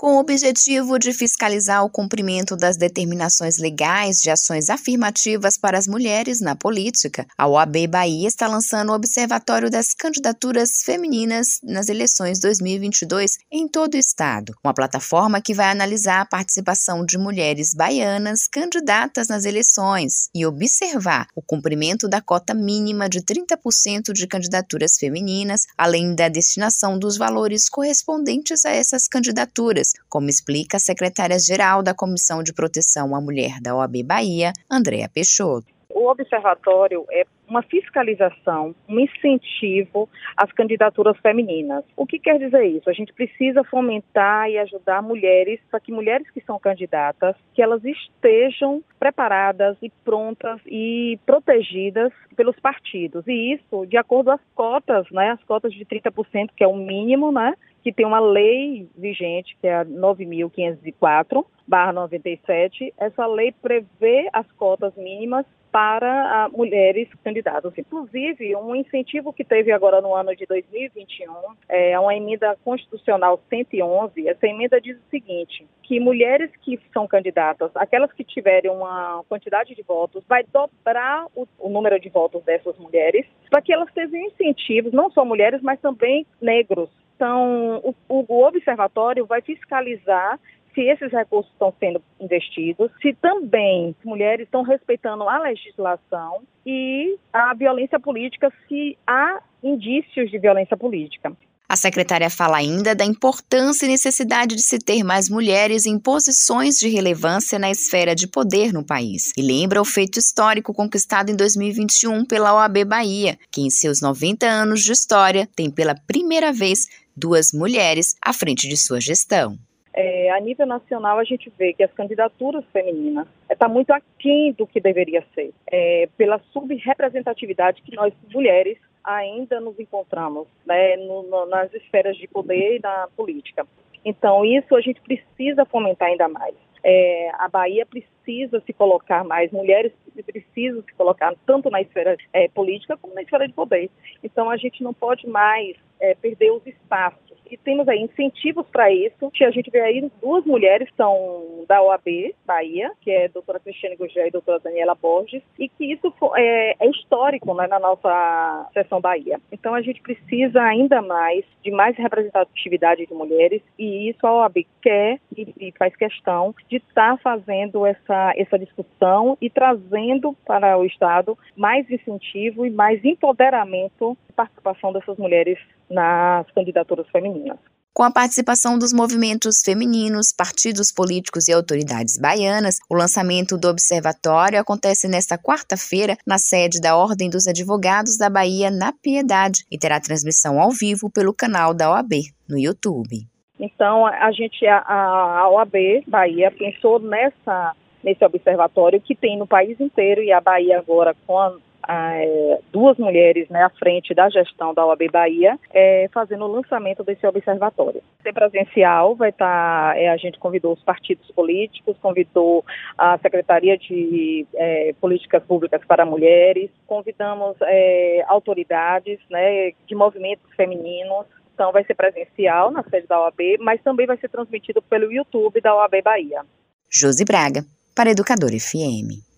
Com o objetivo de fiscalizar o cumprimento das determinações legais de ações afirmativas para as mulheres na política, a OAB Bahia está lançando o Observatório das Candidaturas Femininas nas eleições 2022 em todo o estado, uma plataforma que vai analisar a participação de mulheres baianas candidatas nas eleições e observar o cumprimento da cota mínima de 30% de candidaturas femininas, além da destinação dos valores correspondentes a essas candidaturas como explica a secretária-geral da Comissão de Proteção à Mulher da OAB Bahia, Andréa Peixoto. O observatório é uma fiscalização, um incentivo às candidaturas femininas. O que quer dizer isso? A gente precisa fomentar e ajudar mulheres para que mulheres que são candidatas, que elas estejam preparadas e prontas e protegidas pelos partidos. E isso de acordo às cotas, né? As cotas de 30%, que é o mínimo, né? Que tem uma lei vigente, que é a 9.504, barra 97. Essa lei prevê as cotas mínimas para uh, mulheres candidatas. Inclusive, um incentivo que teve agora no ano de 2021 é uma emenda constitucional 111. Essa emenda diz o seguinte: que mulheres que são candidatas, aquelas que tiverem uma quantidade de votos, vai dobrar o, o número de votos dessas mulheres, para que elas tenham incentivos, não só mulheres, mas também negros. Então, o, o observatório vai fiscalizar se esses recursos estão sendo investidos, se também mulheres estão respeitando a legislação e a violência política, se há indícios de violência política. A secretária fala ainda da importância e necessidade de se ter mais mulheres em posições de relevância na esfera de poder no país. E lembra o feito histórico conquistado em 2021 pela OAB Bahia, que em seus 90 anos de história tem pela primeira vez duas mulheres à frente de sua gestão é, a nível nacional a gente vê que as candidaturas femininas está é, muito aquém do que deveria ser, é, pela subrepresentatividade que nós mulheres ainda nos encontramos né, no, no, nas esferas de poder e na política. Então isso a gente precisa fomentar ainda mais. É, a Bahia precisa se colocar mais, mulheres precisam se colocar tanto na esfera é, política como na esfera de poder. Então a gente não pode mais é, perder os espaços e temos aí incentivos para isso. A gente vê aí duas mulheres são da OAB Bahia, que é a doutora Cristiane Gugé e a doutora Daniela Borges, e que isso é, é histórico né, na nossa seção Bahia. Então a gente precisa ainda mais de mais representatividade de mulheres e isso a OAB quer e, e faz questão de estar tá fazendo essa, essa discussão e trazendo para o Estado mais incentivo e mais empoderamento e participação dessas mulheres nas candidaturas femininas. Com a participação dos movimentos femininos, partidos políticos e autoridades baianas, o lançamento do observatório acontece nesta quarta-feira na sede da Ordem dos Advogados da Bahia, na Piedade, e terá transmissão ao vivo pelo canal da OAB no YouTube. Então, a gente, a, a OAB Bahia, pensou nessa, nesse observatório que tem no país inteiro e a Bahia agora com a é, duas mulheres né, à frente da gestão da OAB Bahia, é, fazendo o lançamento desse observatório. Ser presencial, vai estar, tá, é, a gente convidou os partidos políticos, convidou a Secretaria de é, Políticas Públicas para Mulheres, convidamos é, autoridades né, de movimentos femininos, então vai ser presencial na sede da OAB, mas também vai ser transmitido pelo YouTube da OAB Bahia. Josi Braga, para Educador FM.